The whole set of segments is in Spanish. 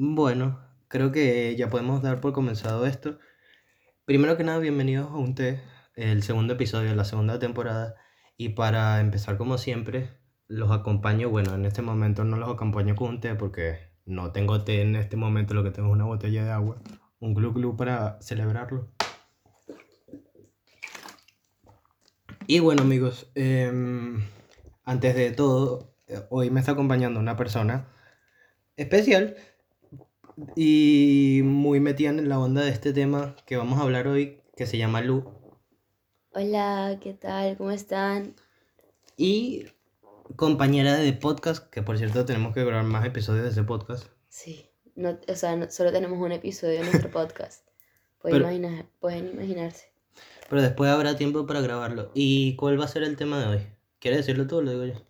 Bueno, creo que ya podemos dar por comenzado esto. Primero que nada, bienvenidos a un té, el segundo episodio de la segunda temporada. Y para empezar, como siempre, los acompaño. Bueno, en este momento no los acompaño con un té porque no tengo té en este momento, lo que tengo es una botella de agua, un glu glu para celebrarlo. Y bueno, amigos, em, antes de todo, eh, hoy me está acompañando una persona especial y muy metida en la onda de este tema que vamos a hablar hoy, que se llama Lu. Hola, ¿qué tal? ¿Cómo están? Y compañera de podcast, que por cierto tenemos que grabar más episodios de ese podcast. Sí, no, o sea, no- solo tenemos un episodio en nuestro podcast. Pueden, Pero- imaginar, pueden imaginarse. Pero después habrá tiempo para grabarlo. ¿Y cuál va a ser el tema de hoy? ¿Quieres decirlo tú o lo digo yo?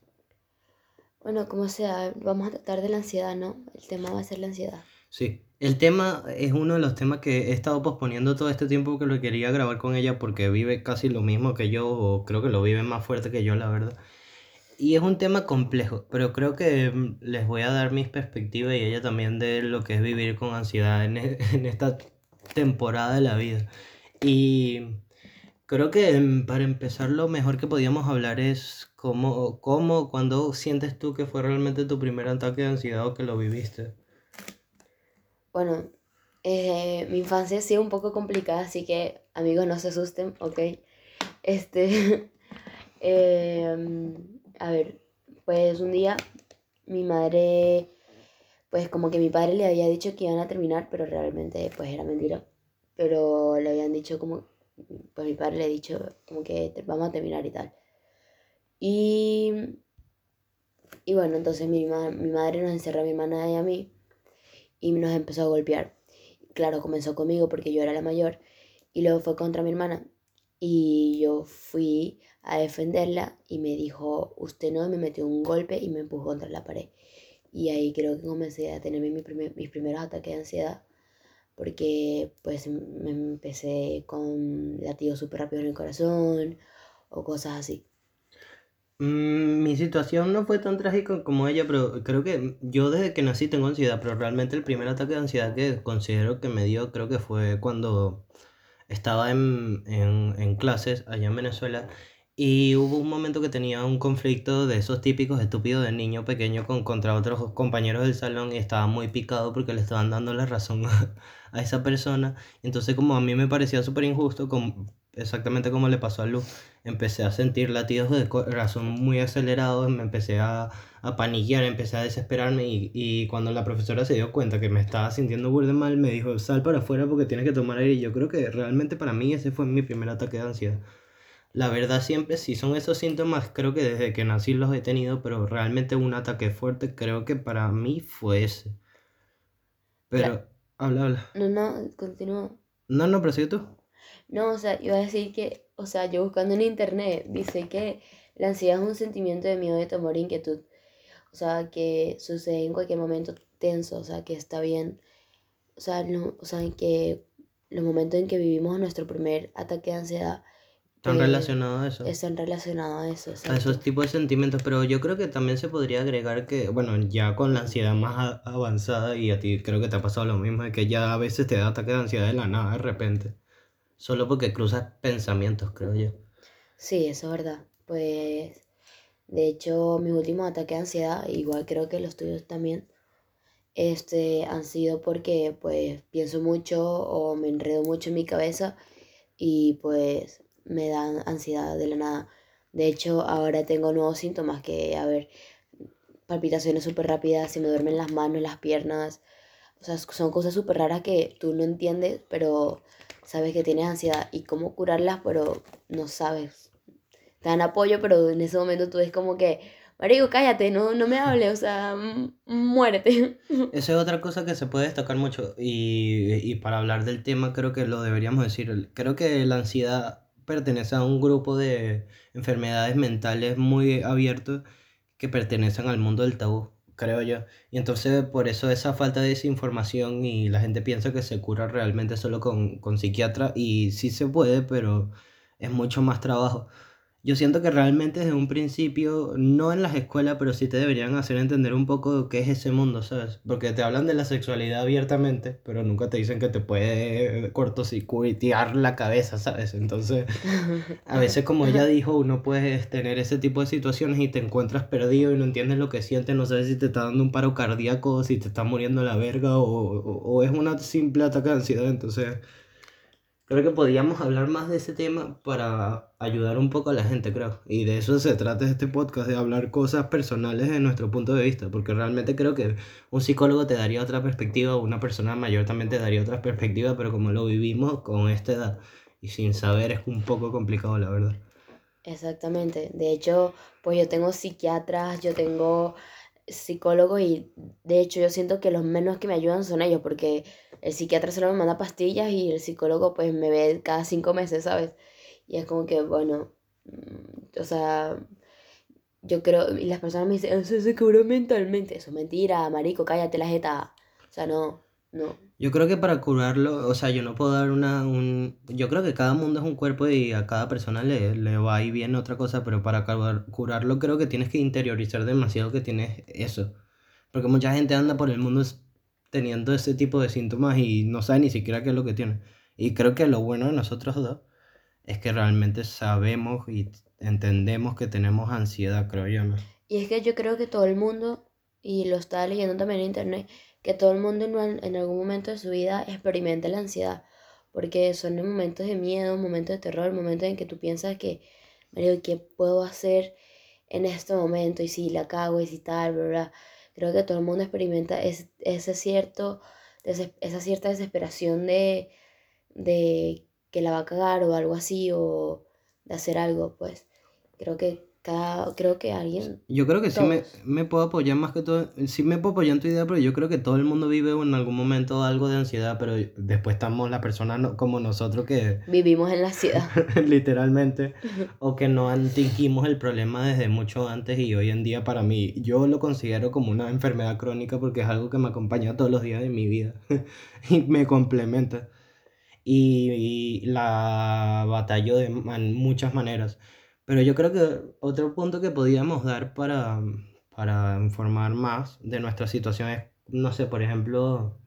Bueno, como sea, vamos a tratar de la ansiedad, ¿no? El tema va a ser la ansiedad. Sí. El tema es uno de los temas que he estado posponiendo todo este tiempo porque lo quería grabar con ella porque vive casi lo mismo que yo, o creo que lo vive más fuerte que yo, la verdad. Y es un tema complejo, pero creo que mm, les voy a dar mis perspectivas y ella también de lo que es vivir con ansiedad en, e- en esta temporada de la vida. Y creo que mm, para empezar lo mejor que podíamos hablar es cómo, cómo, cuando sientes tú que fue realmente tu primer ataque de ansiedad o que lo viviste. Bueno, eh, mi infancia ha sido un poco complicada, así que amigos no se asusten, ¿ok? Este, em, a ver, pues un día mi madre, pues como que mi padre le había dicho que iban a terminar, pero realmente pues era mentira. Pero le habían dicho como, pues mi padre le ha dicho como que vamos a terminar y tal. Y, y bueno, entonces mi, mi madre nos encerró a mi hermana y a mí y nos empezó a golpear. Claro, comenzó conmigo porque yo era la mayor y luego fue contra mi hermana y yo fui a defenderla y me dijo, usted no, y me metió un golpe y me empujó contra la pared. Y ahí creo que comencé a tener mi primer- mis primeros ataques de ansiedad porque pues me empecé con latidos súper rápidos en el corazón o cosas así. Mm, Mi situación no fue tan trágica como ella, pero creo que yo desde que nací tengo ansiedad, pero realmente el primer ataque de ansiedad que considero que me dio creo que fue cuando estaba en, en, en clases allá en Venezuela y hubo un momento que tenía un conflicto de esos típicos estúpidos de niño pequeño con, contra otros compañeros del salón y estaba muy picado porque le estaban dando la razón a, esa persona. Entonces como a mí me parecía súper injusto, exactamente como le pasó a Luz, empecé a sentir latidos de corazón muy acelerados, me empecé a, a panillar, empecé a desesperarme y, y cuando la profesora se dio cuenta que me estaba sintiendo burde mal, me dijo, sal para afuera porque tienes que tomar aire. Y yo creo que realmente para mí ese fue mi primer ataque de ansiedad. La verdad siempre, si son esos síntomas, creo que desde que nací los he tenido, pero realmente un ataque fuerte creo que para mí fue ese. Pero, habla, habla. No, no, continúa. No, no, pero sigue tú. No, o sea, iba a decir que, o sea, yo buscando en internet, dice que la ansiedad es un sentimiento de miedo, de temor e inquietud. O sea, que sucede en cualquier momento tenso, o sea, que está bien. O sea, no, o sea, que los momentos en que vivimos nuestro primer ataque de ansiedad Están pues, relacionados a eso. están relacionados a eso. a esos tipos de sentimientos, pero yo creo que también se podría agregar que, bueno, ya con la ansiedad más avanzada y a ti creo que te ha pasado lo mismo, de que ya a veces te da ataque de ansiedad de la nada de repente, solo porque cruzas pensamientos, creo yo. Sí, eso es verdad. Pues, de hecho, mis últimos ataques de ansiedad, igual creo que los tuyos también, este, han sido porque, pues, pienso mucho o me enredo mucho en mi cabeza y, pues, me dan ansiedad de la nada. De hecho, ahora tengo nuevos síntomas que, a ver, palpitaciones súper rápidas, se me duermen las manos, las piernas. O sea, son cosas súper raras que tú no entiendes, pero sabes que tienes ansiedad y cómo curarlas, pero no sabes. Te dan apoyo, pero en ese momento tú es como que, Marico, cállate, no, no me hables, o sea, muérete. Esa es otra cosa que se puede destacar mucho y, y para hablar del tema creo que lo deberíamos decir. Creo que la ansiedad pertenece a un grupo de enfermedades mentales muy abiertos que pertenecen al mundo del tabú, creo yo. Y entonces por eso esa falta de desinformación y la gente piensa que se cura realmente solo con, con psiquiatra y sí se puede, pero es mucho más trabajo. Yo siento que realmente desde un principio, no en las escuelas, pero sí te deberían hacer entender un poco qué es ese mundo, ¿sabes? Porque te hablan de la sexualidad abiertamente, pero nunca te dicen que te puede cortocircuitear la cabeza, ¿sabes? Entonces, a veces como ella dijo, uno puede tener ese tipo de situaciones y te encuentras perdido y no entiendes lo que sientes, no sabes si te está dando un paro cardíaco, si te está muriendo la verga o, o, o es una simple ataque de ansiedad, entonces Creo que podíamos hablar más de ese tema para ayudar un poco a la gente, creo. Y de eso se trata este podcast, de hablar cosas personales de nuestro punto de vista, porque realmente creo que un psicólogo te daría otra perspectiva, una persona mayor también te daría otra perspectiva, pero como lo vivimos con esta edad y sin saber es un poco complicado, la verdad. Exactamente. De hecho, pues yo tengo psiquiatras, yo tengo psicólogos y de hecho yo siento que los menos que me ayudan son ellos porque el psiquiatra solo me manda pastillas y el psicólogo pues me ve cada cinco meses, ¿sabes? Y es como que, bueno, mm, o sea, yo creo, y las personas me dicen, eso se curó mentalmente, eso es mentira, marico, cállate la jeta, o sea, no, no. Yo creo que para curarlo, o sea, yo no puedo dar una, un... Yo creo que cada mundo es un cuerpo y a cada persona le, le va y bien otra cosa, pero para curarlo creo que tienes que interiorizar demasiado que tienes eso. Porque mucha gente anda por el mundo teniendo ese tipo de síntomas y no sabe ni siquiera qué es lo que tiene. Y creo que lo bueno de nosotros dos es que realmente sabemos y entendemos que tenemos ansiedad, creo yo. ¿no? Y es que yo creo que todo el mundo, y lo estaba leyendo también en internet, que todo el mundo en, algún momento de su vida experimenta la ansiedad, porque son momentos de miedo, momentos de terror, momentos en que tú piensas que, ¿qué puedo hacer en este momento? Y si la cago, y si tal, ¿verdad? Creo que todo el mundo experimenta ese, cierto, esa cierta desesperación de, de que la va a cagar o algo así, o de hacer algo, pues creo que creo que alguien... Yo creo que sí me, me, puedo apoyar más que todo, sí me puedo apoyar en tu idea, pero yo creo que todo el mundo vive en algún momento algo de ansiedad, pero después estamos la persona como nosotros que... Vivimos en la ansiedad. literalmente, o que no antingimos el problema desde mucho antes y hoy en día para mí, yo lo considero como una enfermedad crónica porque es algo que me acompaña todos los días de mi vida y me complementa. Y, y la batallo de muchas maneras pero yo creo que otro punto que podíamos dar para, para informar más de nuestra situación es, no sé, por ejemplo,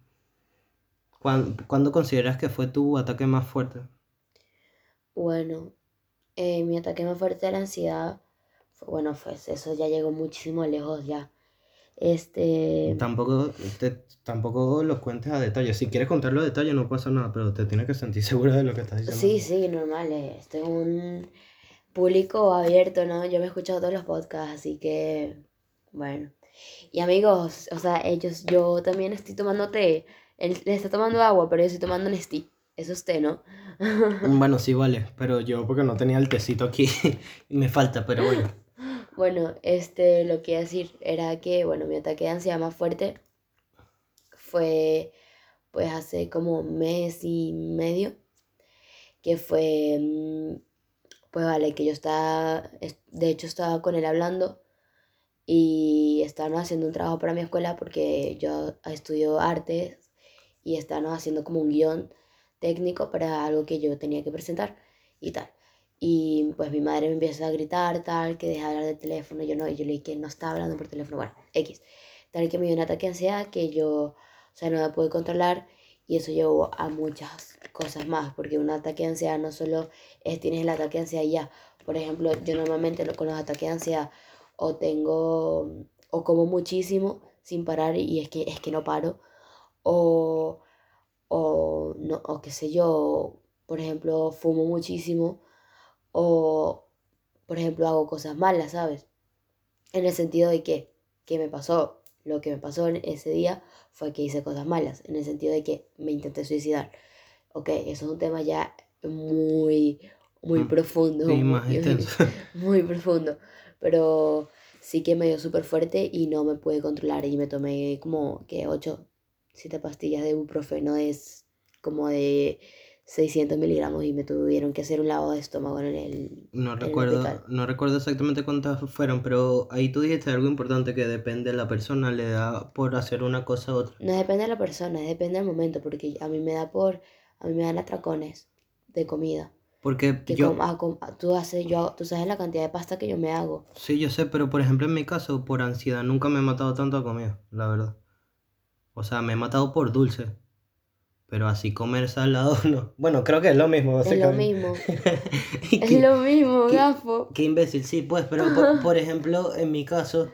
¿cuándo, consideras que fue tu ataque más fuerte? Bueno, eh, mi ataque más fuerte de la ansiedad, bueno, pues eso ya llegó muchísimo lejos ya. Este... Tampoco, te, tampoco los cuentes a detalle. Si quieres contarlo a detalle no pasa nada, pero te tienes que sentir segura de lo que estás diciendo. Sí, sí, normal. Esto es un público abierto, ¿no? Yo me he escuchado todos los podcasts, así que, bueno. Y amigos, o sea, ellos, yo también estoy tomando té. Él está tomando agua, pero yo estoy tomando Nestí. Eso es té, ¿no? bueno, sí, vale, pero yo porque no tenía el tecito aquí me falta, pero bueno. Bueno, este, lo que iba a decir era que, bueno, mi ataque de ansiedad más fuerte fue, pues, hace como un mes y medio, que fue mm, pues vale, que yo estaba, de hecho estaba con él hablando y estábamos haciendo un trabajo para mi escuela porque yo estudio artes y estábamos haciendo como un guion técnico para algo que yo tenía que presentar y tal. Y pues mi madre me empieza a gritar, tal, que deja de hablar de teléfono. Yo no, yo le dije que no estaba hablando por teléfono. Bueno, X. Tal que me dio un ataque de ansiedad que yo, o sea, no me pude controlar y eso llevó a muchas cosas más, porque un ataque de ansiedad no solo es tienes el ataque de ansiedad ya. Por ejemplo, yo normalmente con los ataques de ansiedad o tengo o como muchísimo sin parar y es que es que no paro o o no o qué sé yo, por ejemplo, fumo muchísimo o por ejemplo, hago cosas malas, ¿sabes? En el sentido de que ¿qué me pasó? Lo que me pasó en ese día fue que hice cosas malas, en el sentido de que me intenté suicidar. Ok, eso es un tema ya muy, muy mm, profundo. muy, muy, profundo. Pero sí que me dio súper fuerte y no me pude controlar. Y me tomé como que 8, 7 pastillas de ibuprofeno, es como de 600 miligramos y me tuvieron que hacer un lavado de estómago en el. No recuerdo, no recuerdo exactamente cuántas fueron, pero ahí tú dijiste algo importante que depende de la persona, le da por hacer una cosa u otra. No depende de la persona, depende del momento, porque a mí me da por. A mí me dan atracones de comida. Porque Que yo, ah, ah, tú, haces, yo, tú sabes la cantidad de pasta que yo me hago. sí, yo sé, pero por ejemplo en mi caso, por ansiedad nunca me he matado tanto a comida, la verdad. O sea, me he matado por dulce, pero así comer salado no. Bueno, creo que es lo mismo, Es lo mismo. Es qué, lo mismo, qué- gafo. qué imbécil, sí, pues, pero por, por ejemplo, en mi caso,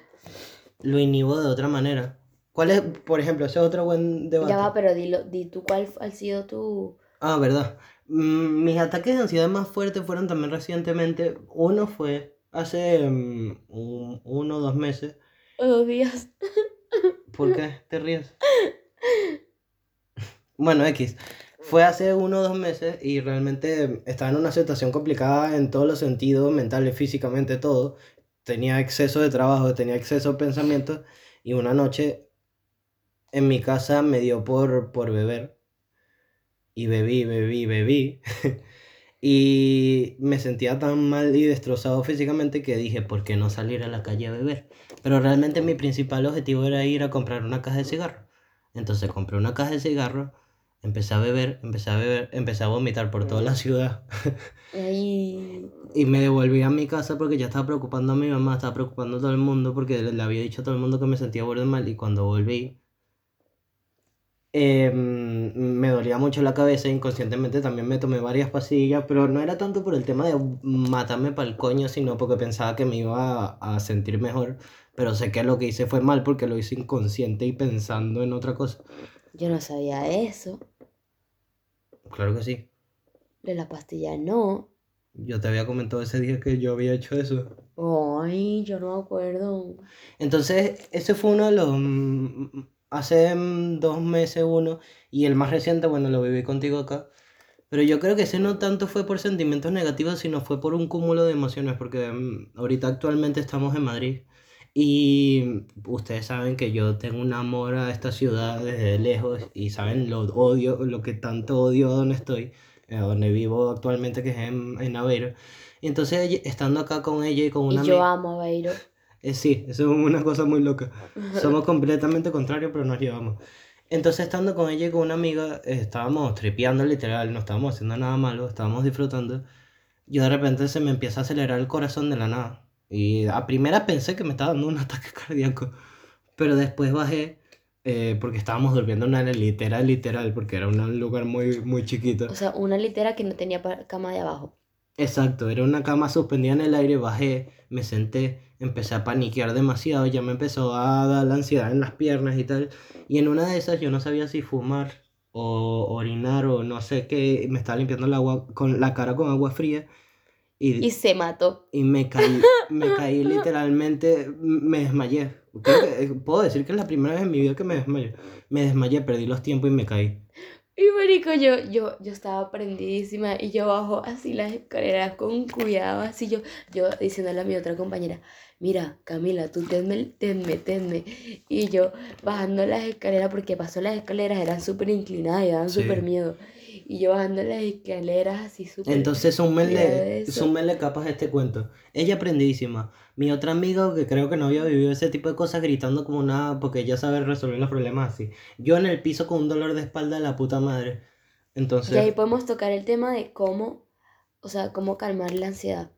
lo inhibo de otra manera. ¿Cuál es, por ejemplo, ese es otro buen debate? Ya va, pero dilo, di tú cuál ha sido tu... Ah, verdad. Mm, mis ataques de ansiedad más fuertes fueron también recientemente. Uno fue hace mm, un- uno o dos meses. o dos días. ¿Por qué te ríes? Bueno, X. Fue hace uno o dos meses y realmente estaba en una situación complicada en todos los sentidos, mentales, físicamente, todo. Tenía exceso de trabajo, tenía exceso de pensamientos y una noche en mi casa me dio por, por beber. Y bebí, bebí, bebí. Y me sentía tan mal y destrozado físicamente que dije, ¿por qué no salir a la calle a beber? Pero realmente mi principal objetivo era ir a comprar una caja de cigarros. Entonces compré una caja de cigarros, empecé a beber, empecé a beber, empecé a vomitar por toda la ciudad. Y me devolví a mi casa porque ya estaba preocupando a mi mamá, estaba preocupando a todo el mundo porque le había dicho a todo el mundo que me sentía burde mal y cuando volví eh, me dolía mucho la cabeza, inconscientemente también me tomé varias pastillas, pero no era tanto por el tema de matarme para el coño, sino porque pensaba que me iba a, a sentir mejor, pero sé que lo que hice fue mal porque lo hice inconsciente y pensando en otra cosa. Yo no sabía eso. Claro que sí. De la pastilla no. Yo te había comentado ese día que yo había hecho eso. Ay, yo no me acuerdo. Entonces, ese fue uno de los... Hace mm, dos meses uno, y el más reciente, bueno, lo viví contigo acá. Pero yo creo que ese no tanto fue por sentimientos negativos, sino fue por un cúmulo de emociones, porque mm, ahorita actualmente estamos en Madrid. Y ustedes saben que yo tengo un amor a esta ciudad desde lejos, y saben lo odio, lo que tanto odio a donde estoy, a donde vivo actualmente, que es en, en Aveiro. Y entonces, estando acá con ella y con una Y yo amiga... amo a Beiro. Eh, sí, eso es una cosa muy loca. Somos completamente contrarios, pero nos llevamos. Entonces, estando con ella y con una amiga, eh, estábamos tripeando literal, no estábamos haciendo nada malo, estábamos disfrutando. Yo de repente se me empieza a acelerar el corazón de la nada. Y a primera pensé que me estaba dando un ataque cardíaco, pero después bajé eh, porque estábamos durmiendo en una litera literal, porque era un lugar muy, muy chiquito. O sea, una litera que no tenía cama de abajo. Exacto, era una cama suspendida en el aire, bajé, me senté, empecé a paniquear demasiado, ya me empezó a dar la ansiedad en las piernas y tal. Y en una de esas yo no sabía si fumar o orinar o no sé qué, me estaba limpiando el agua con la cara con agua fría y, Y se mató. y me caí, me caí literalmente, me desmayé. Creo que eh, puedo decir que es la primera vez en mi vida que me desmayo. Me desmayé, perdí los tiempos y me caí. Y marico, yo, yo, yo estaba prendidísima y yo bajo así las escaleras con cuidado, así yo, yo diciéndole a mi otra compañera, mira, Camila, tú tenme, tenme, tenme. Y yo bajando las escaleras, porque pasó las escaleras, eran súper inclinadas y daban Sí. súper miedo. Y yo bajando las escaleras así súper... Entonces súmenle, súmenle capas a este cuento. Ella aprendidísima. Mi otra amiga que creo que no había vivido ese tipo de cosas gritando como una... porque ella sabe resolver los problemas así. Yo en el piso con un dolor de espalda de la puta madre. Entonces... Y ahí podemos tocar el tema de cómo, o sea, cómo calmar la ansiedad.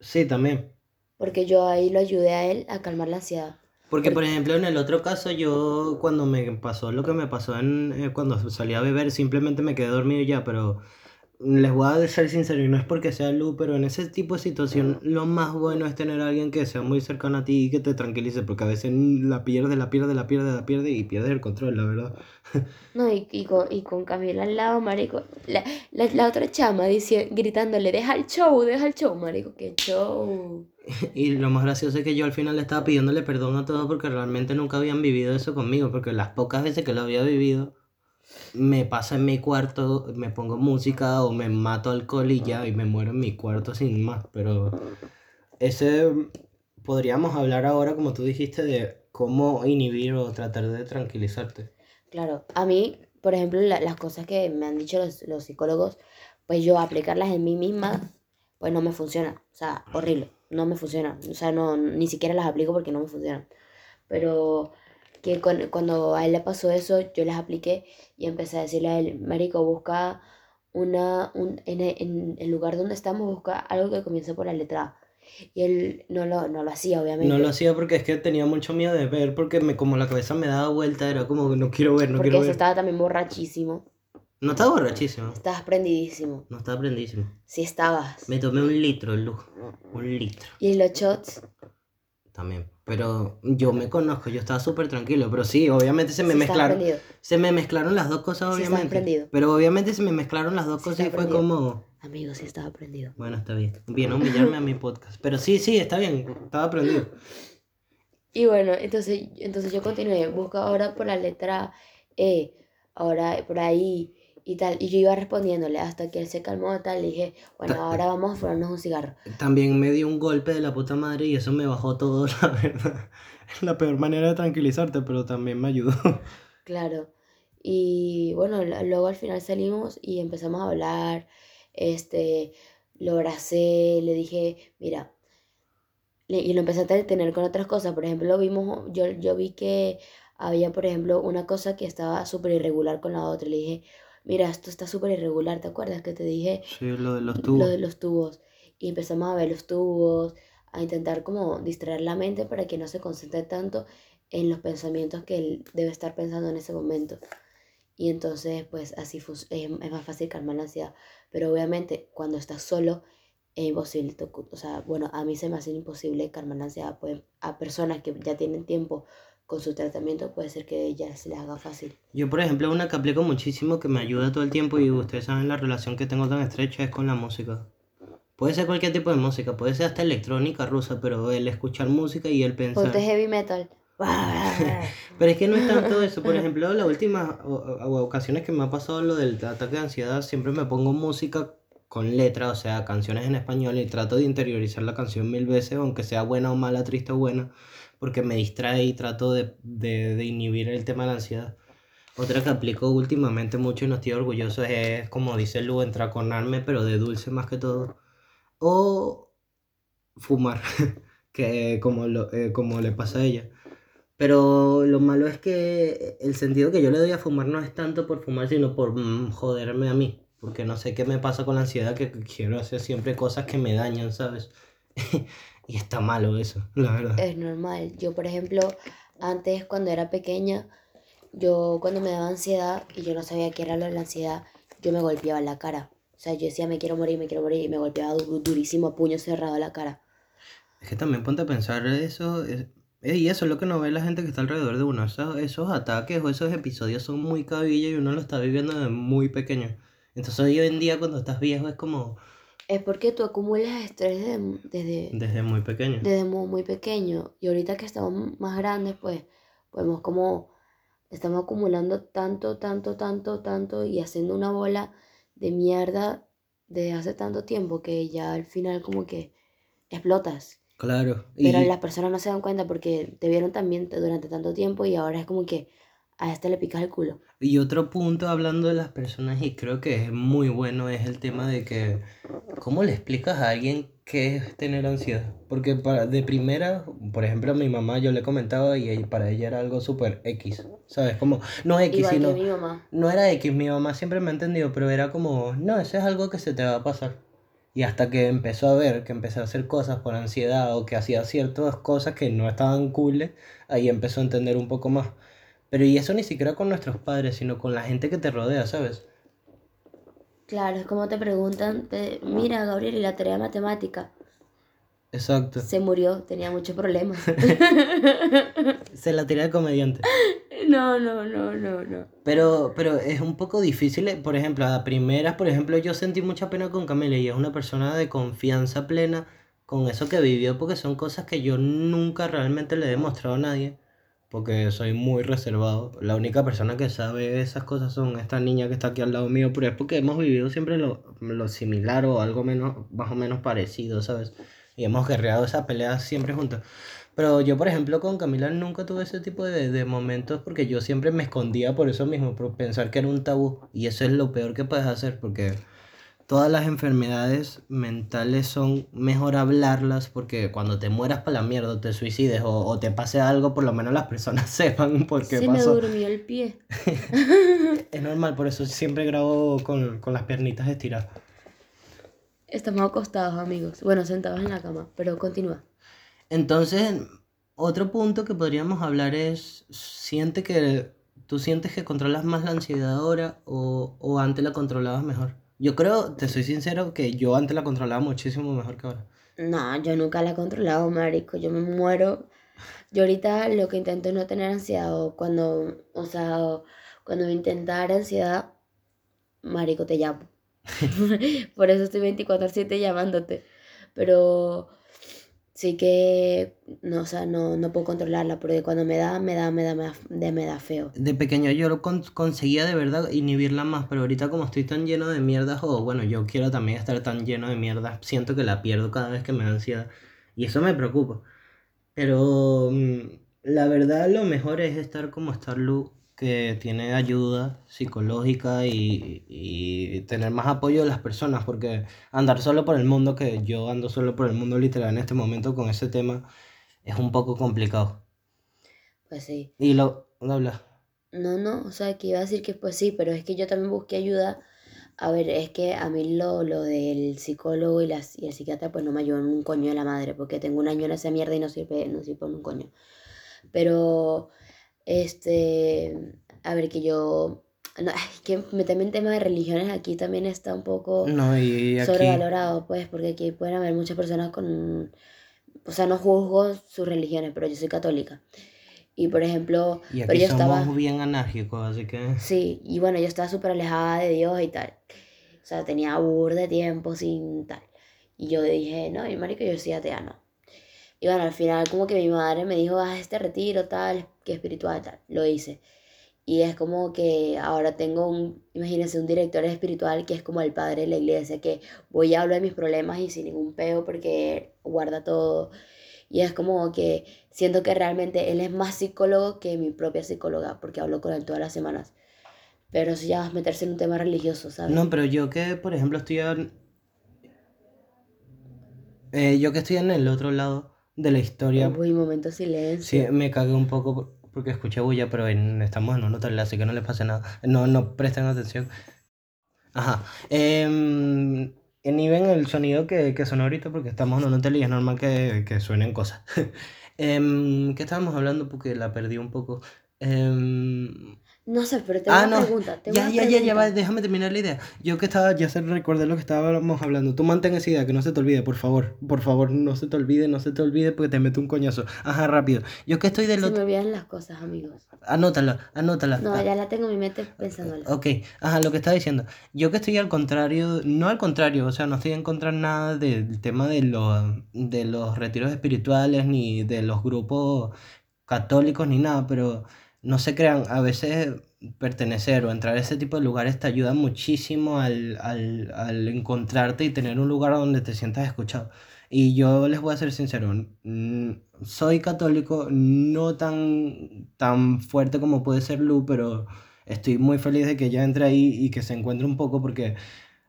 Sí, también. Porque yo ahí lo ayudé a él a calmar la ansiedad. Porque, por ejemplo, en el otro caso, yo cuando me pasó lo que me pasó en, eh, cuando salí a beber, simplemente me quedé dormido y ya, pero les voy a ser sincero, y no es porque sea Lu, pero en ese tipo de situación, lo más bueno es tener a alguien que sea muy cercano a ti y que te tranquilice, porque a veces la pierdes, la pierdes, la pierdes, la pierdes y pierdes el control, la verdad. No, y, y, con, y con Camila al lado, marico. La, la, la otra chama dice, gritándole, deja el show, deja el show, marico, qué show. Y lo más gracioso es que yo al final estaba pidiéndole perdón a todos porque realmente nunca habían vivido eso conmigo, porque las pocas veces que lo había vivido, me pasa en mi cuarto, me pongo música o me mato alcohol y ya, y me muero en mi cuarto sin más. Pero ese podríamos hablar ahora, como tú dijiste, de cómo inhibir o tratar de tranquilizarte. Claro, a mí, por ejemplo, la- las cosas que me han dicho los, los psicólogos, pues yo aplicarlas en mí misma, pues no me funciona. O sea, horrible, no me funciona. O sea, no, ni siquiera las aplico porque no me funcionan. Pero que con- cuando a él le pasó eso, yo las apliqué y empecé a decirle a él, Marico, busca una, un, en, en el lugar donde estamos, busca algo que comience por la letra A. Y él no lo, no lo hacía, obviamente. No lo hacía porque es que tenía mucho miedo de ver, porque me, como la cabeza me daba vuelta, era como que no quiero ver, no porque quiero ver. estaba también borrachísimo. No estaba borrachísimo, Estabas prendidísimo. no estaba prendísimo. Sí estabas. Me tomé un litro, Luz, un litro Y los shots. también. Pero yo me conozco, yo estaba súper tranquilo, pero sí, obviamente se me sí mezclaron, se me mezclaron las dos cosas, obviamente. Pero obviamente se me mezclaron las dos Sí cosas y fue como, Amigo, sí estaba prendido. bueno, está bien. Bien humillarme a mi podcast. Pero sí, sí, está bien, estaba prendido. Y bueno, entonces, entonces yo continué. Busca ahora por la letra E. Ahora por ahí y tal. Y yo iba respondiéndole hasta que él se calmó tal. Le dije, bueno, Ta- ahora vamos a fumarnos un cigarro. También me dio un golpe de la puta madre y eso me bajó todo, la verdad. Es la peor manera de tranquilizarte, pero también me ayudó. Claro. Y bueno, luego al final salimos y empezamos a hablar. Este, lo abracé, le dije, mira, y lo empecé a tener con otras cosas. Por ejemplo, vimos, yo, yo vi que había, por ejemplo, una cosa que estaba súper irregular con la otra. Le dije, mira, esto está súper irregular. ¿Te acuerdas que te dije Sí, lo de los lo tubos. de los tubos? Y empezamos a ver los tubos, a intentar como distraer la mente para que no se concentre tanto en los pensamientos que él debe estar pensando en ese momento. Y entonces, pues así es, es más fácil calmar la ansiedad. Pero obviamente, cuando estás solo, es imposible. O sea, bueno, a mí se me hace imposible calmar la ansiedad. Pues a personas que ya tienen tiempo con su tratamiento, puede ser que ya se les haga fácil. Yo, por ejemplo, una que aplico muchísimo que me ayuda todo el tiempo y ustedes saben la relación que tengo tan estrecha es con la música. Puede ser cualquier tipo de música, puede ser hasta electrónica rusa, pero el escuchar música y el pensar. Ponte heavy metal. Pero es que no es tanto eso. Por ejemplo, las últimas ocasiones que me ha pasado lo del ataque de ansiedad, siempre me pongo música con letra, o sea, canciones en español y trato de interiorizar la canción mil veces, aunque sea buena o mala, triste o buena, porque me distrae y trato de, de, de inhibir el tema de la ansiedad. Otra que aplico últimamente mucho y no estoy orgulloso es, como dice Lu, entraconarme, pero de dulce más que todo. O fumar, que como, lo, eh, como le pasa a ella. Pero lo malo es que el sentido que yo le doy a fumar no es tanto por fumar, sino por mm, joderme a mí. Porque no sé qué me pasa con la ansiedad, que quiero hacer siempre cosas que me dañan, ¿sabes? y está malo eso, la verdad. Es normal. Yo, por ejemplo, antes cuando era pequeña, yo cuando me daba ansiedad y yo no sabía qué era lo de la ansiedad, yo me golpeaba la cara. O sea, yo decía, me quiero morir, me quiero morir, y me golpeaba du- durísimo, a puño cerrado la cara. Es que también ponte a pensar eso, es- eh, y eso es lo que no ve la gente que está alrededor de uno. Esos, esos ataques o esos episodios son muy cabilla y uno lo está viviendo desde muy pequeño. Entonces hoy en día cuando estás viejo es como Es porque tú acumulas estrés desde, desde, desde muy pequeño. desde muy, muy pequeño. Y ahorita que estamos más grandes, pues podemos como, estamos acumulando tanto, tanto, tanto, tanto y haciendo una bola de mierda desde hace tanto tiempo que ya al final como que explotas. Claro. Pero Y, las personas no se dan cuenta porque te vieron también durante tanto tiempo y ahora es como que a este le picas el culo. y otro punto hablando de las personas y creo que es muy bueno es el tema de que ¿cómo le explicas a alguien qué es tener ansiedad? Porque para, de primera, por ejemplo, a mi mamá yo le comentaba y para ella era algo súper X, ¿sabes? Como, no X, Igual sino... que mi mamá. No era X, mi mamá siempre me ha entendido, pero era como, no, eso es algo que se te va a pasar. Y hasta que empezó a ver que empecé a hacer cosas por ansiedad o que hacía ciertas cosas que no estaban cool, ahí empezó a entender un poco más. Pero y eso ni siquiera con nuestros padres, sino con la gente que te rodea, ¿sabes? Claro, es como te preguntan, te- mira Gabriel, y la tarea de matemática. Exacto. Se murió, tenía muchos problemas. Se la tiré de comediante. no, no, no, no, no. Pero, pero es un poco difícil, eh, por ejemplo, a primeras, por ejemplo, yo sentí mucha pena con Camila y es una persona de confianza plena con eso que vivió, porque son cosas que yo nunca realmente le he demostrado a nadie, porque soy muy reservado. La única persona que sabe esas cosas son esta niña que está aquí al lado mío, pero es porque hemos vivido siempre lo, lo similar o algo menos, más o menos parecido, ¿sabes? Y hemos guerreado esas peleas siempre juntos. Pero yo, por ejemplo, con Camila nunca tuve ese tipo de, de momentos porque yo siempre me escondía por eso mismo, por pensar que era un tabú. Y eso es lo peor que puedes hacer porque todas las enfermedades mentales son mejor hablarlas porque cuando te mueras para la mierda, o te suicides o, o te pase algo, por lo menos las personas sepan por qué Se me pasó. durmió el pie. Es normal, por eso siempre grabo con, con las piernitas estiradas. Estamos acostados, amigos. Bueno, sentados en la cama, pero continúa. Entonces, otro punto que podríamos hablar es, siente que tú sientes que controlas más la ansiedad ahora o, o antes la controlabas mejor. Yo creo, te soy sincero, que yo antes la controlaba muchísimo mejor que ahora. No, yo nunca la he controlado, marico. Yo me muero. Yo ahorita lo que intento es no tener ansiedad. O cuando, o sea, cuando me intenta dar ansiedad, marico, te llamo. Por eso estoy 24/7 llamándote. Pero sí que, no, o sea, no, no puedo controlarla. Porque cuando me da, me da, me da, me da, me da feo. De pequeño yo lo con- conseguía de verdad inhibirla más, pero ahorita como estoy tan lleno de mierdas, o bueno, yo quiero también estar tan lleno de mierdas, siento que la pierdo cada vez que me da ansiedad. Y eso me preocupa. Pero mm, la verdad lo mejor es estar como está Lu, que tiene ayuda psicológica y, y tener más apoyo de las personas, porque andar solo por el mundo, que yo ando solo por el mundo literal en este momento con ese tema, es un poco complicado. Pues sí. Y lo... Habla. No, no, o sea, que iba a decir que pues sí, pero es que yo también busqué ayuda. A ver, es que a mí lo, lo del psicólogo y, las, y el psiquiatra pues no me ayudó en un coño de la madre, porque tengo un año en esa mierda y no sirve, no sirve en un coño. Pero, este, a ver, que yo, no, es que meterme en temas de religiones aquí también está un poco No, y aquí... sobrevalorado, pues, porque aquí pueden haber muchas personas con, o sea, no juzgo sus religiones, pero yo soy católica. Y por ejemplo, Y pero yo somos estaba... bien anárquicos, así que... Sí, y bueno, yo estaba súper alejada de Dios y tal. O sea, tenía burda de tiempo sin tal. Y yo dije, no, mi marico, yo soy atea, no. Y bueno, al final como que mi madre me dijo, haz este retiro, tal, que espiritual, tal. Lo hice. Y es como que ahora tengo un, imagínense, un director espiritual que es como el padre de la iglesia, que voy a hablar de mis problemas y sin ningún peo porque guarda todo. Y es como que siento que realmente él es más psicólogo que mi propia psicóloga, porque hablo con él todas las semanas. Pero eso ya es meterse en un tema religioso, ¿sabes? No, pero yo que, por ejemplo, estoy... en- eh, yo que estoy en el otro lado de la historia, Uy, momento sí, silencio. me cagué un poco por- porque escuché bulla, pero en- estamos en un hotel, así que no les pase nada. No, no presten atención. Ajá. Eh, inhiben el sonido que, que sonó ahorita porque estamos en un hotel y es normal que, que suenen cosas. Em, ¿qué estábamos hablando? Porque la perdí un poco. Em, No sé, pero tengo Ah, una no. pregunta. Tengo Ya, una ya, ya, ya, va, déjame terminar la idea. Yo que estaba, ya se recordé lo que estábamos hablando. Tú mantén esa idea, que no se te olvide, por favor. Por favor, no se te olvide, no se te olvide porque te meto un coñazo. Ajá, rápido. Yo que estoy del Se me olvidan las cosas, amigos. Anótala, anótala. No, Ah, ya la tengo en mi mente pensándola. Ok, ajá, lo que estaba diciendo. Yo que estoy al contrario, no al contrario, o sea, no estoy en contra nada del tema de los, de los retiros espirituales ni de los grupos católicos ni nada, pero no se crean, a veces pertenecer o entrar a ese tipo de lugares te ayuda muchísimo al, al, al encontrarte y tener un lugar donde te sientas escuchado. Y yo les voy a ser sincero, soy católico, no tan, tan fuerte como puede ser Lu, pero estoy muy feliz de que ella entre ahí y que se encuentre un poco porque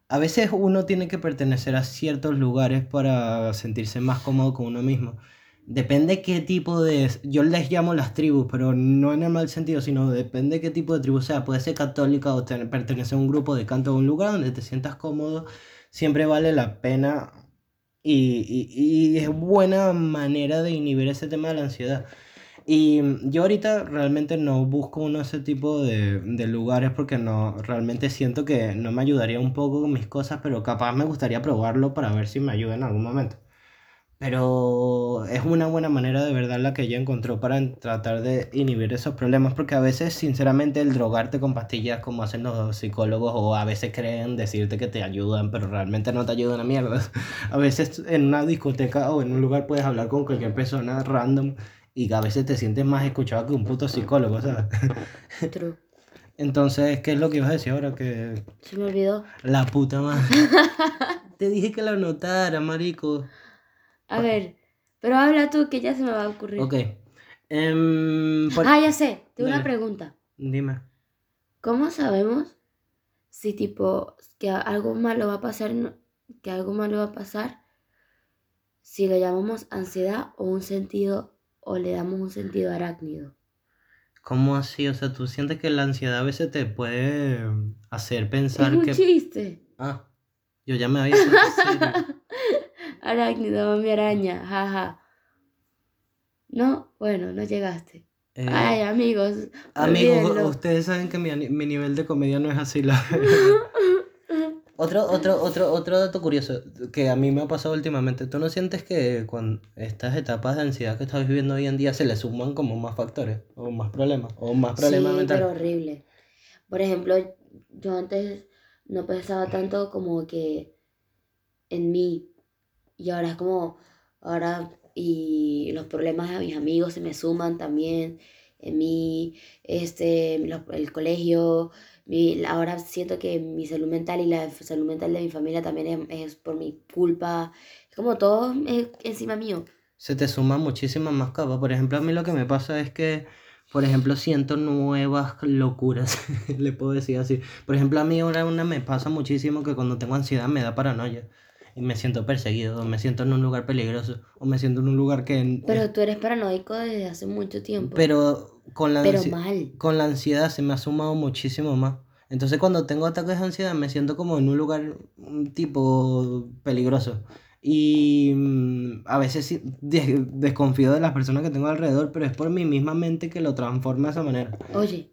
a veces uno tiene que pertenecer a ciertos lugares para sentirse más cómodo con uno mismo. Depende qué tipo de... Yo les llamo las tribus, pero no en el mal sentido, sino depende qué tipo de tribu sea. Puede ser católica o pertenecer a un grupo de canto o un lugar donde te sientas cómodo. Siempre vale la pena y, y, y es buena manera de inhibir ese tema de la ansiedad. Y yo ahorita realmente no busco uno ese tipo de, de lugares porque no, realmente siento que no me ayudaría un poco con mis cosas, pero capaz me gustaría probarlo para ver si me ayuda en algún momento. Pero es una buena manera de verdad la que ella encontró para tratar de inhibir esos problemas, porque a veces, sinceramente, el drogarte con pastillas como hacen los psicólogos o a veces creen decirte que te ayudan, pero realmente no te ayudan a mierda. A veces en una discoteca o en un lugar puedes hablar con cualquier persona random y a veces te sientes más escuchado que un puto psicólogo, ¿sabes? True. Entonces, ¿qué es lo que ibas a decir ahora? Que Se me olvidó. la puta madre. Te dije que la anotara, marico. A ver, pero habla tú que ya se me va a ocurrir. Ok. Em, por- Ah, ya sé. Tengo una Dale. pregunta. Dime. ¿Cómo sabemos si tipo que algo malo va a pasar, que algo malo va a pasar, si lo llamamos ansiedad o un sentido o le damos un sentido arácnido. ¿Cómo así? O sea, tú sientes que la ansiedad a veces te puede hacer pensar es un que... chiste. Ah, yo ya me había. Arácnido, mami araña, jaja. No, bueno, no llegaste. Eh, Ay, amigos. amigos, olvídenlo. ustedes saben que mi, mi nivel de comedia no es así, la. Otro, otro, otro, otro dato curioso que a mí me ha pasado últimamente. ¿Tú no sientes que con estas etapas de ansiedad que estás viviendo hoy en día se le suman como más factores o más problemas o más problemas sí, mentales? pero horrible. Por ejemplo, yo antes no pensaba tanto como que en mí. Y ahora es como, ahora y los problemas de mis amigos se me suman también en mí, este, el colegio, mi, ahora siento que mi salud mental y la salud mental de mi familia también es, es por mi culpa. Es como todo es encima mío. se te suman muchísimas más capas. Por ejemplo, a mí lo que me pasa es que, por ejemplo, siento nuevas locuras, le puedo decir así. Por ejemplo, a mí ahora una me pasa muchísimo que cuando tengo ansiedad me da paranoia y me siento perseguido, o me siento en un lugar peligroso, o me siento en un lugar que... Pero tú eres paranoico desde hace mucho tiempo. pero con la, Pero mal. con la ansiedad se me ha sumado muchísimo más. Entonces cuando tengo ataques de ansiedad me siento como en un lugar tipo peligroso. Y mm, a veces sí de- desconfío de las personas que tengo alrededor, pero es por mi misma mente que lo transforma de esa manera. Oye,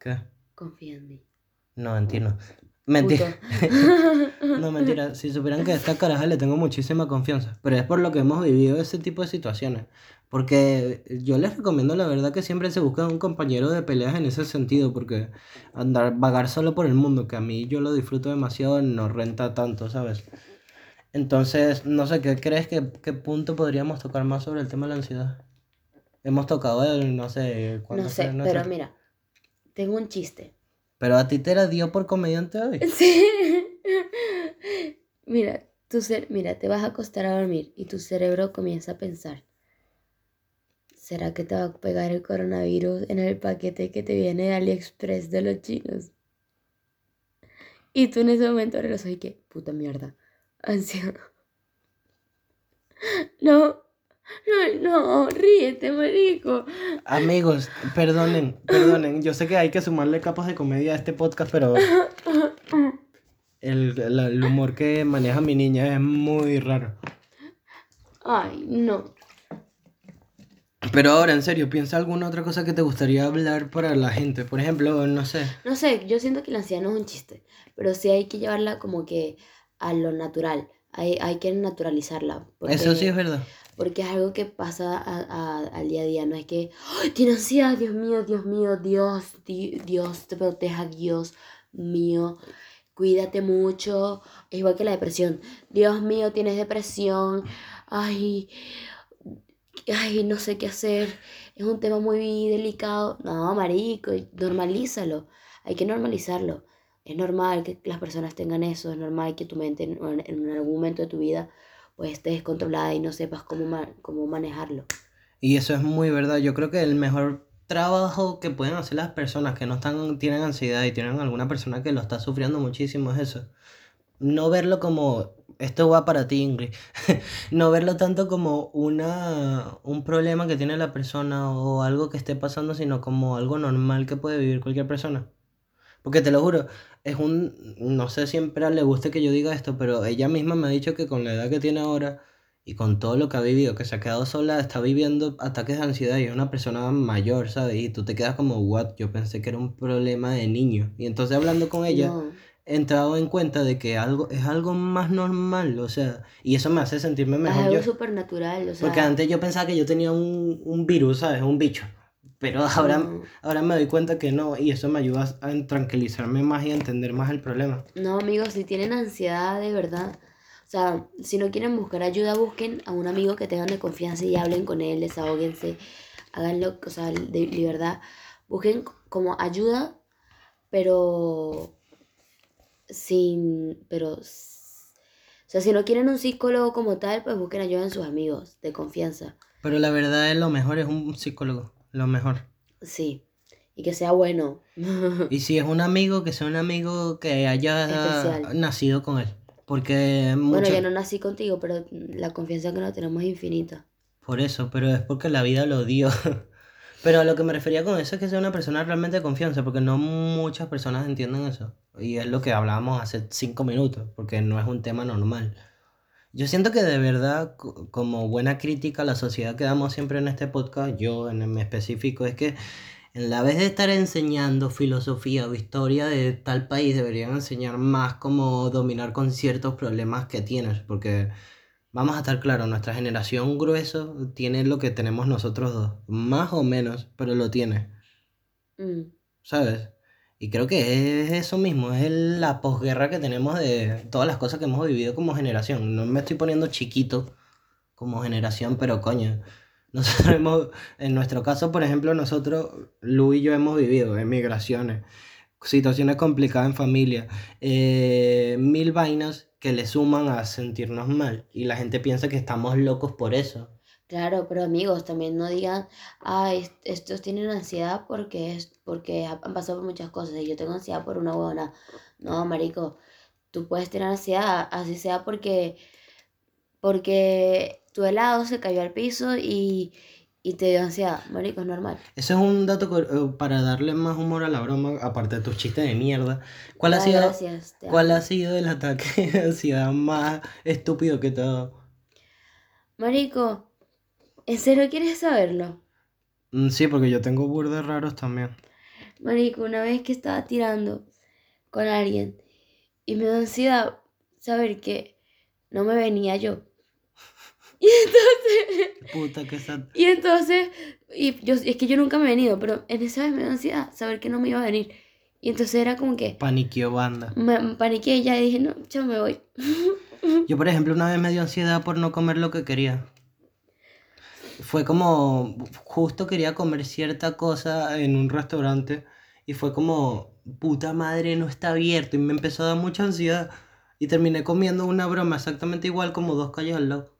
¿Qué? confía en mí. No, mentira. Mentira. No, mentira. Si supieran que a esta caraja le tengo muchísima confianza. Pero es por lo que hemos vivido ese tipo de situaciones. Porque yo les recomiendo la verdad que siempre se busquen un compañero de peleas en ese sentido. Porque andar, vagar solo por el mundo, que a mí yo lo disfruto demasiado, no renta tanto, ¿sabes? Entonces, no sé, ¿qué crees que qué punto podríamos tocar más sobre el tema de la ansiedad? Hemos tocado el, no sé, No cuánto sé, pero mira, tengo un chiste. Pero a ti te la dio por comediante hoy. Sí. Mira, tu cer- mira, te vas a acostar a dormir y tu cerebro comienza a pensar. ¿Será que te va a pegar el coronavirus en el paquete que te viene de AliExpress de los chinos? Y tú en ese momento ojos y que, puta mierda, ansiedad. No, no, no, ríete, marico. Amigos, perdonen, perdonen. Yo sé que hay que sumarle capas de comedia a este podcast, pero el, el- el humor que maneja mi niña es muy raro. Ay, no. Pero ahora, en serio, piensa alguna otra cosa que te gustaría hablar para la gente. Por ejemplo, no sé. No sé, yo siento que la ansiedad no es un chiste, pero sí hay que llevarla como que a lo natural. Hay, hay que naturalizarla. Porque, Eso sí es verdad. Porque es algo que pasa a- a- al día a día. No es que, "Ay, tiene ansiedad, Dios mío, Dios mío, Dios, di- Dios te proteja, Dios mío. Cuídate mucho. Es igual que la depresión. Dios mío, tienes depresión. Ay, ay, no sé qué hacer. Es un tema muy delicado. No, marico, normalízalo. Hay que normalizarlo. Es normal que las personas tengan eso. Es normal que tu mente en, en algún momento de tu vida pues esté descontrolada y no sepas cómo, ma- cómo manejarlo. Y eso es muy verdad. Yo creo que el mejor trabajo que pueden hacer las personas que no están, tienen ansiedad y tienen alguna persona que lo está sufriendo muchísimo es eso. No verlo como, esto va para ti, Ingrid. no verlo tanto como una, un problema que tiene la persona o algo que esté pasando, sino como algo normal que puede vivir cualquier persona. Porque te lo juro, es un, no sé si siempre le guste que yo diga esto, pero ella misma me ha dicho que con la edad que tiene ahora y con todo lo que ha vivido, que se ha quedado sola, está viviendo ataques de ansiedad y es una persona mayor, ¿sabes? Y tú te quedas como, what? Yo pensé que era un problema de niño. Y entonces hablando con ella, No, he entrado en cuenta de que algo es algo más normal, o sea, y eso me hace sentirme es mejor algo yo. súper natural, o sea, Porque antes yo pensaba que yo tenía un, un virus, ¿sabes? Un bicho. Pero ahora, ahora me doy cuenta que no, y eso me ayuda a tranquilizarme más y a entender más el problema. no, amigos, si tienen ansiedad de verdad, o sea, si no quieren buscar ayuda, busquen a un amigo que tengan de confianza y hablen con él, desahóguense, háganlo, o sea, de, de verdad, busquen como ayuda, pero sin, pero, o sea, si no quieren un psicólogo como tal, pues busquen ayuda en sus amigos de confianza, Pero la verdad es lo mejor, es un psicólogo, lo mejor. sí. y que sea bueno. Y si es un amigo, que sea un amigo que haya Especial. nacido con él. Porque Bueno, yo no nací contigo, pero la confianza que nos tenemos es infinita. Por eso, pero es porque la vida lo dio. Pero a lo que me refería con eso es que sea una persona realmente de confianza, porque no muchas personas entienden eso. Y es lo que hablábamos hace cinco minutos, porque no es un tema normal. Yo siento que de verdad, co- como buena crítica a la sociedad que damos siempre en este podcast, yo en mi específico, es que en la vez de estar enseñando filosofía o historia de tal país, deberían enseñar más cómo dominar con ciertos problemas que tienes, porque vamos a estar claros, nuestra generación grueso tiene lo que tenemos nosotros dos, más o menos, pero lo tiene. Mm. ¿sabes? Y creo que es eso mismo, es la posguerra que tenemos de todas las cosas que hemos vivido como generación. No me estoy poniendo chiquito como generación, pero coño, nosotros hemos, en nuestro caso, por ejemplo, nosotros, Lu y yo hemos vivido emigraciones, situaciones complicadas en familia, eh, mil vainas que le suman a sentirnos mal y la gente piensa que estamos locos por eso. Claro, pero amigos, también no digan, ah, est- estos tienen ansiedad porque es porque ha- han pasado por muchas cosas y yo tengo ansiedad por una buena. No, marico, tú puedes tener ansiedad, así sea porque porque tu helado se cayó al piso y, y te dio ansiedad, marico, es normal. Ese es un dato eh, para darle más humor a la broma, aparte de tus chistes de mierda. ¿Cuál ha Ay, sido, gracias, te cuál amo. ha sido el ataque de ansiedad más estúpido que te ha dado? Marico, ¿en serio quieres saberlo? Mm, Sí, porque yo tengo burdes raros también. Marico, una vez que estaba tirando con alguien y me dio ansiedad saber que no me venía yo. Y entonces, Puta que esa... y entonces, y yo, es que yo nunca me he venido, pero en esa vez me dio ansiedad saber que no me iba a venir. Y entonces era como que Paniqueó banda. me, me paniqué ya y dije, no, yo me voy. Yo, por ejemplo, una vez me dio ansiedad por no comer lo que quería. Fue como, justo quería comer cierta cosa en un restaurante y fue como, puta madre, no está abierto y me empezó a dar mucha ansiedad y terminé comiendo una broma exactamente igual como dos calles al lado.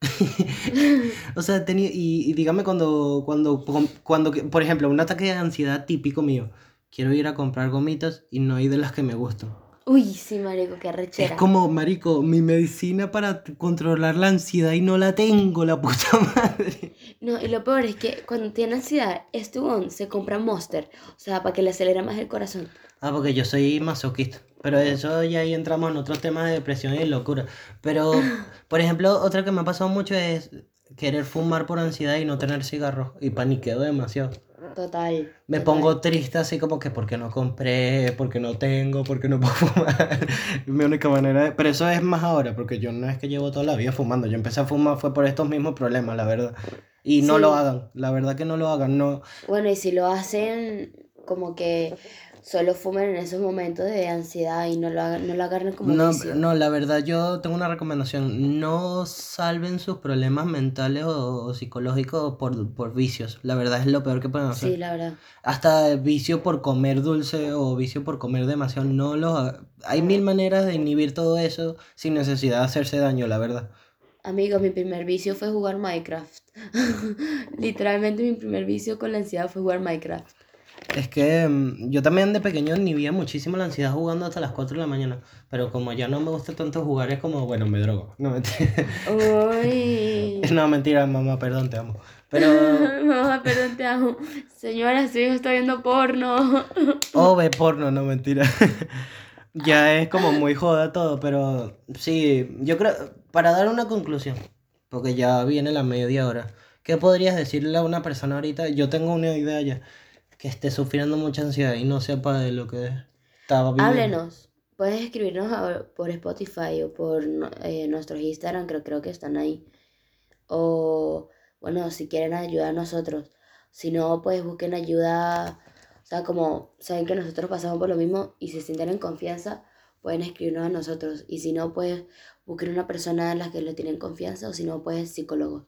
O sea, tenía, y, dígame cuando, cuando, cuando, por ejemplo, un ataque de ansiedad típico mío, quiero ir a comprar gomitas y no hay de las que me gustan. Uy, sí, marico, qué Es arrechera. como, marico, mi medicina para controlar la ansiedad y no la tengo, la puta madre. No, y lo peor es que cuando tiene ansiedad, este se compra Monster, o sea, para que le acelere más el corazón. Ah, porque yo soy masoquista. Pero eso ya ahí entramos en otros temas de depresión y locura. Pero, por ejemplo, otra que me ha pasado mucho es querer fumar por ansiedad y no tener cigarros. Y paniqueo demasiado. Total. Me total. pongo triste así como que porque no compré, porque no tengo, porque no puedo fumar. Mi única manera de... Pero eso es más ahora, porque yo no es que llevo toda la vida fumando. Yo empecé a fumar fue por estos mismos problemas, la verdad. Y no Sí. lo hagan, la verdad que no lo hagan, no. Bueno, y si lo hacen como que solo fumen en esos momentos de ansiedad y no lo, no lo agarren como No, no, la verdad yo tengo una recomendación. No salven sus problemas mentales o, o psicológicos por, por vicios. La verdad es lo peor que pueden hacer. Sí, la verdad. Hasta vicio por comer dulce o vicio por comer demasiado. No lo ha- Hay mil maneras de inhibir todo eso sin necesidad de hacerse daño, la verdad. Amigo, mi primer vicio fue jugar Minecraft. Literalmente mi primer vicio con la ansiedad fue jugar Minecraft. Es que mm, yo también de pequeño inhibía muchísimo la ansiedad jugando hasta las 4 de la mañana. Pero como ya no me gusta tanto jugar, es como, bueno, me drogo. No, mentira. Uy. No, mentira, mamá, perdón, te amo. Pero... Mamá, perdón, te amo. Señora, su hijo está viendo porno. Oh, ve porno, no mentira. ya es como muy joda todo, pero sí, yo creo, para dar una conclusión, porque ya viene la media hora, ¿qué podrías decirle a una persona ahorita? Yo tengo una idea ya, que esté sufriendo mucha ansiedad y no sepa de lo que estaba viviendo. Háblenos. Puedes escribirnos por Spotify o por eh, nuestros Instagram, creo, creo que están ahí. O, bueno, si quieren ayuda a nosotros. Si no, pues busquen ayuda. O sea, como saben que nosotros pasamos por lo mismo y se sienten en confianza, pueden escribirnos a nosotros. Y si no, pues busquen una persona en la que le tienen confianza o si no, pues psicólogos.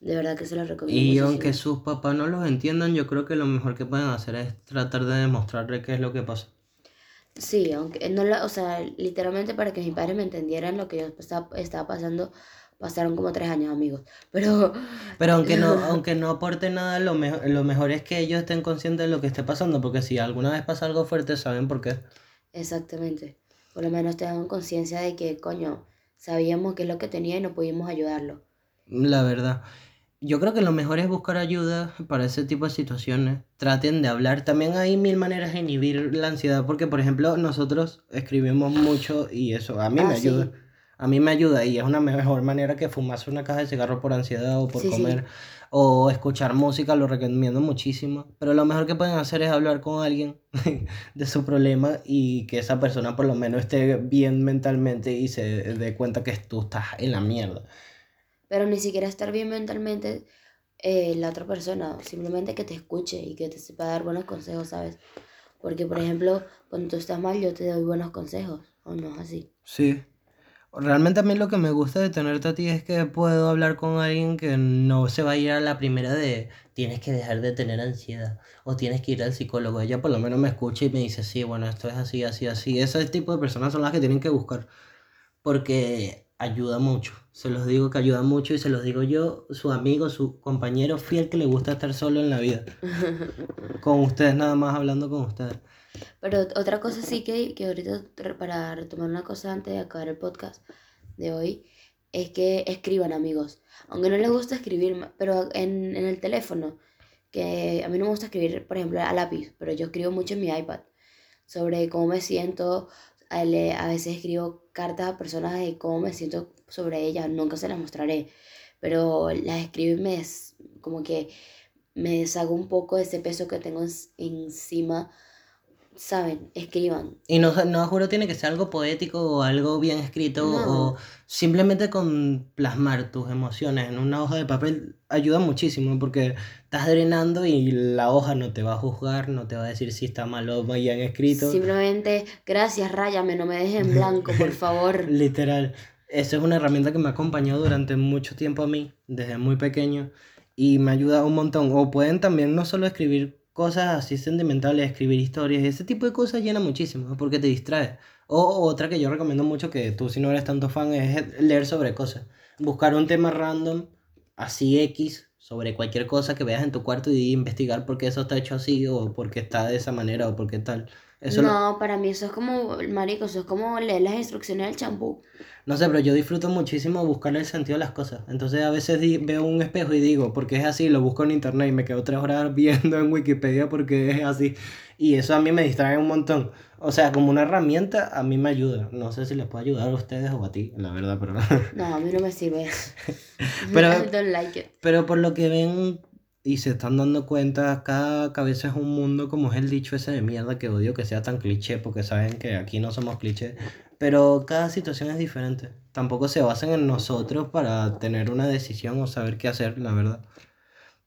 De verdad que se los recomiendo. Y aunque sus papás no los entiendan, yo creo que lo mejor que pueden hacer es tratar de demostrarle qué es lo que pasa. Sí, aunque no la, o sea, literalmente para que mis padres me entendieran lo que yo estaba, estaba pasando, Pasaron como tres años, amigos. Pero, Pero aunque no, aunque no aporte nada, lo, mejo- lo mejor es que ellos estén conscientes de lo que esté pasando, porque si alguna vez pasa algo fuerte, saben por qué. exactamente. Por lo menos te dan conciencia de que, coño, sabíamos qué es lo que tenía y no pudimos ayudarlo. La verdad. Yo creo que lo mejor es buscar ayuda para ese tipo de situaciones. Traten de hablar. También hay mil maneras de inhibir la ansiedad, porque por ejemplo nosotros escribimos mucho y eso a mí me Ah, sí. ayuda. A mí me ayuda y es una mejor manera que fumarse una caja de cigarro por ansiedad o por Sí, sí. comer o escuchar música, lo recomiendo muchísimo. Pero lo mejor que pueden hacer es hablar con alguien de su problema y que esa persona por lo menos esté bien mentalmente y se dé cuenta que tú estás en la mierda. Pero ni siquiera estar bien mentalmente eh, la otra persona, simplemente que te escuche y que te sepa dar buenos consejos, ¿sabes? Porque, por ejemplo, cuando tú estás mal, yo te doy buenos consejos, ¿o no es así? Sí. Realmente a mí lo que me gusta de tenerte a ti es que puedo hablar con alguien que no se va a ir a la primera de tienes que dejar de tener ansiedad o tienes que ir al psicólogo. Ella por lo menos me escucha y me dice, sí, bueno, esto es así, así, así. Ese tipo de personas son las que tienen que buscar porque ayuda mucho. Se los digo que ayuda mucho y se los digo yo, su amigo, su compañero fiel que le gusta estar solo en la vida. Con ustedes nada más hablando con ustedes. Pero otra cosa sí que, que ahorita, para retomar una cosa antes de acabar el podcast de hoy, es que escriban amigos. Aunque no les gusta escribir, pero en, en el teléfono, que a mí no me gusta escribir, por ejemplo, a lápiz, pero yo escribo mucho en mi iPad sobre cómo me siento. A, le- a veces escribo cartas a personas de cómo me siento sobre ellas, nunca se las mostraré, pero las escribo y me, como que me deshago un poco de ese peso que tengo en- encima. Saben, escriban. Y no, no juro tiene que ser algo poético o algo bien escrito No. o simplemente con plasmar tus emociones en una hoja de papel ayuda muchísimo porque estás drenando y la hoja no te va a juzgar, no te va a decir si está mal o bien escrito. Simplemente, gracias, ráyame, no me dejes en blanco, por favor. Literal. Eso es una herramienta que me ha acompañado durante mucho tiempo a mí, desde muy pequeño, y me ayuda un montón. O pueden también no solo escribir cosas así sentimentales, escribir historias, ese tipo de cosas llena muchísimo, porque te distrae. O otra que yo recomiendo mucho, que tú si no eres tanto fan, es leer sobre cosas. Buscar un tema random, así X, sobre cualquier cosa que veas en tu cuarto y investigar por qué eso está hecho así, o por qué está de esa manera, o por qué tal. Eso lo- no, para mí eso es como, marico, eso es como leer las instrucciones del champú. No sé, pero yo disfruto muchísimo buscar el sentido de las cosas. Entonces a veces di- veo un espejo y digo, porque es así, lo busco en internet y me quedo tres horas viendo en Wikipedia porque es así. Y eso a mí me distrae un montón. O sea, como una herramienta a mí me ayuda. No sé si les puede ayudar a ustedes o a ti, la verdad, pero... No, a mí no me sirve. Pero- I don't like it. Pero por lo que ven y se están dando cuenta, cada cabeza es un mundo, como es el dicho ese de mierda que odio que sea tan cliché, porque saben que aquí no somos cliché. Pero cada situación es diferente. Tampoco se basan en nosotros para tener una decisión o saber qué hacer, la verdad.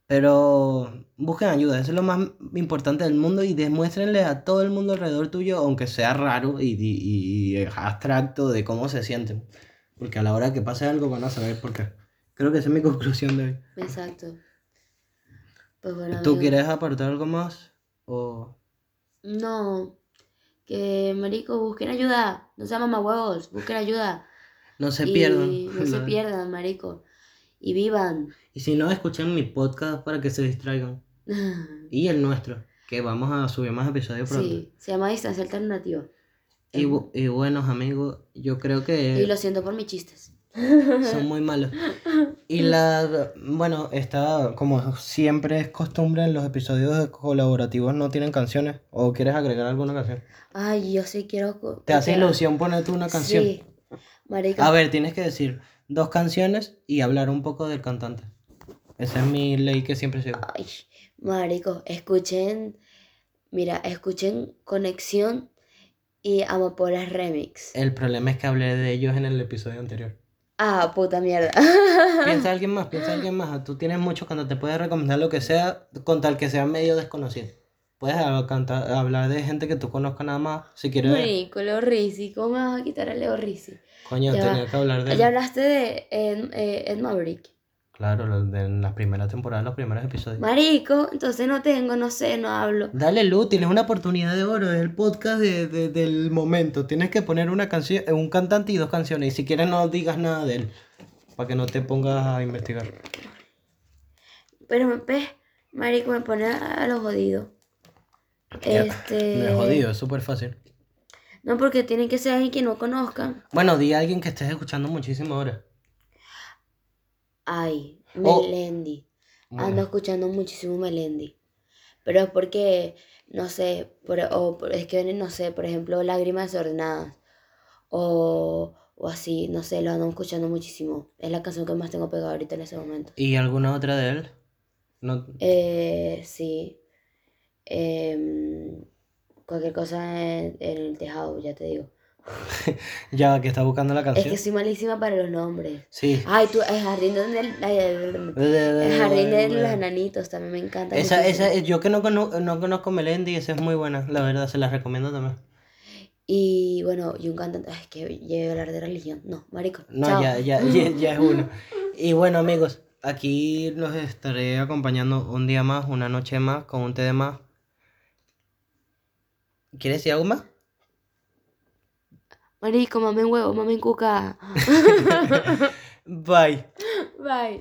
Pero busquen ayuda, eso es lo más importante del mundo y demuéstrenle a todo el mundo alrededor tuyo, aunque sea raro y, y- y abstracto, de cómo se sienten. Porque a la hora que pase algo van a saber por qué. Creo que esa es mi conclusión de hoy. Exacto. Pues bueno, ¿Tú quieres aportar algo más? O... No, que marico, busquen ayuda. No sean mamahuevos, busquen ayuda. No se y pierdan. no se pierdan, marico. Y vivan. Y si no, escuchen mi podcast para que se distraigan. Y el nuestro, que vamos a subir más episodios pronto. Sí, se llama distancia alternativa. Y, bu- y buenos amigos, yo creo Y que lo siento por mis chistes. son muy malos. Y la, bueno, está, como siempre es costumbre en los episodios colaborativos no tienen canciones. ¿O quieres agregar alguna canción? Ay, yo sí quiero. ¿Te hace ilusión ponerte una canción? Sí. A ver, tienes que decir dos canciones y hablar un poco del cantante. Esa es mi ley que siempre sigo. Ay, marico, escuchen. Mira, escuchen Conexión y Amapolas Remix. El problema es que hablé de ellos en el episodio anterior. Ah, puta mierda. Piensa alguien más, piensa alguien más. Tú tienes mucho cuando te puedes recomendar lo que sea, con tal que sea medio desconocido. Puedes cantar- hablar de gente que tú conozcas nada más. Si quieres, Marico, Leo Rizzi. ¿Cómo me vas a quitar a Leo Rizzi? Coño, Ya tenía que hablar de Ya hablaste de Ed, eh, Ed Maverick. Claro, en las primeras temporadas, los primeros episodios. Marico, entonces no tengo, no sé, no hablo. Dale, Lu, tienes una oportunidad de oro, es el podcast de, de- del momento. Tienes que poner una canción, un cantante y dos canciones. Y si quieres no digas nada de él. para que no te pongas a investigar. Pero me ves, marico, me pone a lo jodido. Este... No es jodido, es súper fácil. No, porque tiene que ser alguien que no conozcan. Bueno, di a alguien que estés escuchando muchísimo ahora. Ay, O- Melendi. Bueno. Ando escuchando muchísimo Melendi. Pero es porque, no sé, por- o por- es que, no sé, por ejemplo, Lágrimas Desordenadas. O, o así, no sé, lo ando escuchando muchísimo. Es la canción que más tengo pegada ahorita en ese momento. ¿Y alguna otra de él? No, Eh, sí. Em, cualquier cosa en, el tejado, ya te digo. ya que está buscando la Es canción. que soy malísima para los nombres. Sí. Ay, tú, el jardín donde el, jardín de los enanitos también me encanta. Esa, esa, yo que no, cono- no conozco Melendi, esa es muy buena, la verdad, se la recomiendo también. Y bueno, y un cantante, es que llegué a hablar de religión. No, marico. No, chao. ya, ya, ya, ya es uno. Y bueno, amigos, aquí los estaré acompañando un día más, una noche más, con un té de más. ¿Quieres decir algo más? Marico, mamen huevo, mamen cuca. Bye. Bye.